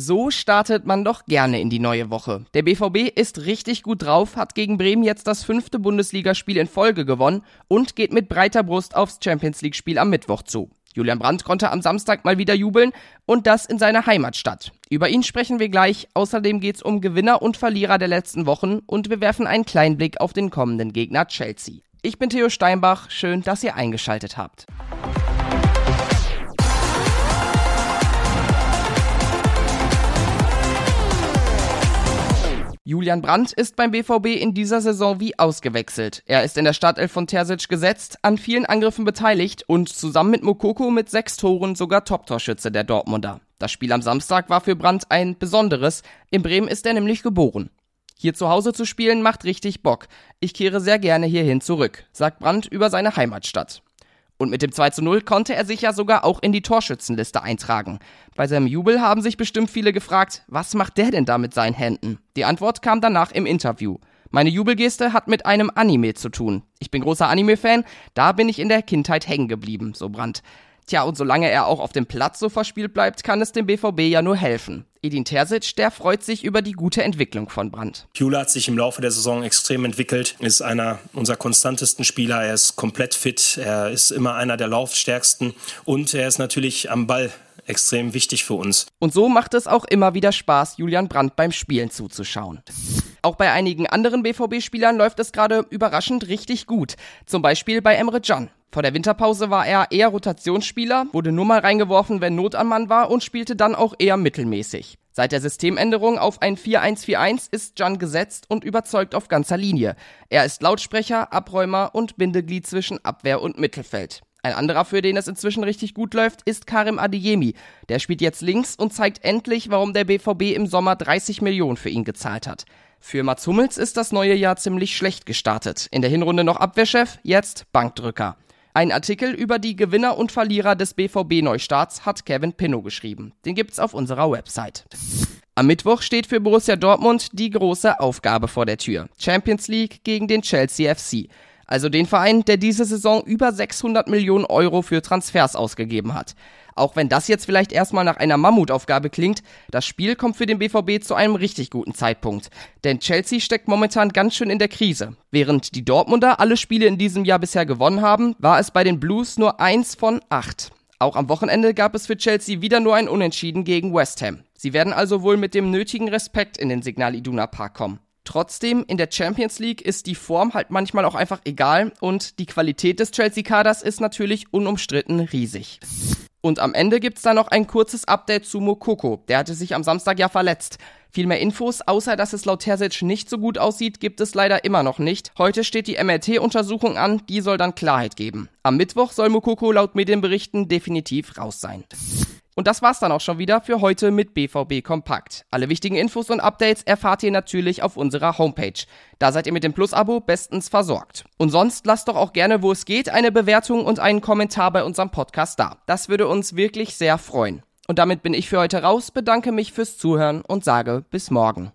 So startet man doch gerne in die neue Woche. Der BVB ist richtig gut drauf, hat gegen Bremen jetzt das fünfte Bundesligaspiel in Folge gewonnen und geht mit breiter Brust aufs Champions League Spiel am Mittwoch zu. Julian Brandt konnte am Samstag mal wieder jubeln und das in seiner Heimatstadt. Über ihn sprechen wir gleich. Außerdem geht's um Gewinner und Verlierer der letzten Wochen und wir werfen einen kleinen Blick auf den kommenden Gegner Chelsea. Ich bin Theo Steinbach. Schön, dass ihr eingeschaltet habt. Julian Brandt ist beim BVB in dieser Saison wie ausgewechselt. Er ist in der Startelf von Terzic gesetzt, an vielen Angriffen beteiligt und zusammen mit Mokoko mit sechs Toren sogar Top-Torschütze der Dortmunder. Das Spiel am Samstag war für Brandt ein besonderes. In Bremen ist er nämlich geboren. Hier zu Hause zu spielen macht richtig Bock. Ich kehre sehr gerne hierhin zurück, sagt Brandt über seine Heimatstadt. Und mit dem 2 zu 0 konnte er sich ja sogar auch in die Torschützenliste eintragen. Bei seinem Jubel haben sich bestimmt viele gefragt, was macht der denn da mit seinen Händen? Die Antwort kam danach im Interview. Meine Jubelgeste hat mit einem Anime zu tun. Ich bin großer Anime-Fan, da bin ich in der Kindheit hängen geblieben, so Brandt. Tja, und solange er auch auf dem Platz so verspielt bleibt, kann es dem BVB ja nur helfen. Edin Terzic, der freut sich über die gute Entwicklung von Brandt. Jule hat sich im Laufe der Saison extrem entwickelt, ist einer unserer konstantesten Spieler, er ist komplett fit, er ist immer einer der laufstärksten und er ist natürlich am Ball extrem wichtig für uns. Und so macht es auch immer wieder Spaß, Julian Brandt beim Spielen zuzuschauen. Auch bei einigen anderen BVB-Spielern läuft es gerade überraschend richtig gut. Zum Beispiel bei Emre Can. Vor der Winterpause war er eher Rotationsspieler, wurde nur mal reingeworfen, wenn Not am Mann war und spielte dann auch eher mittelmäßig. Seit der Systemänderung auf ein 4-1-4-1 ist Jan gesetzt und überzeugt auf ganzer Linie. Er ist Lautsprecher, Abräumer und Bindeglied zwischen Abwehr und Mittelfeld. Ein anderer, für den es inzwischen richtig gut läuft, ist Karim Adeyemi. Der spielt jetzt links und zeigt endlich, warum der BVB im Sommer 30 Millionen für ihn gezahlt hat. Für Mats Hummels ist das neue Jahr ziemlich schlecht gestartet. In der Hinrunde noch Abwehrchef, jetzt Bankdrücker. Ein Artikel über die Gewinner und Verlierer des BVB-Neustarts hat Kevin Pinnow geschrieben. Den gibt's auf unserer Website. Am Mittwoch steht für Borussia Dortmund die große Aufgabe vor der Tür. Champions League gegen den Chelsea FC. Also den Verein, der diese Saison über 600 Millionen Euro für Transfers ausgegeben hat. Auch wenn das jetzt vielleicht erstmal nach einer Mammutaufgabe klingt, das Spiel kommt für den BVB zu einem richtig guten Zeitpunkt. Denn Chelsea steckt momentan ganz schön in der Krise. Während die Dortmunder alle Spiele in diesem Jahr bisher gewonnen haben, war es bei den Blues nur eins von acht. Auch am Wochenende gab es für Chelsea wieder nur ein Unentschieden gegen West Ham. Sie werden also wohl mit dem nötigen Respekt in den Signal Iduna Park kommen. Trotzdem, in der Champions League ist die Form halt manchmal auch einfach egal und die Qualität des Chelsea-Kaders ist natürlich unumstritten riesig. Und am Ende gibt's da noch ein kurzes Update zu Mokoko. Der hatte sich am Samstag ja verletzt. Viel mehr Infos, außer dass es laut Terzic nicht so gut aussieht, gibt es leider immer noch nicht. Heute steht die MRT-Untersuchung an, die soll dann Klarheit geben. Am Mittwoch soll Mokoko laut Medienberichten definitiv raus sein. Und das war's dann auch schon wieder für heute mit BVB Kompakt. Alle wichtigen Infos und Updates erfahrt ihr natürlich auf unserer Homepage. Da seid ihr mit dem Plus-Abo bestens versorgt. Und sonst lasst doch auch gerne, wo es geht, eine Bewertung und einen Kommentar bei unserem Podcast da. Das würde uns wirklich sehr freuen. Und damit bin ich für heute raus, bedanke mich fürs Zuhören und sage bis morgen.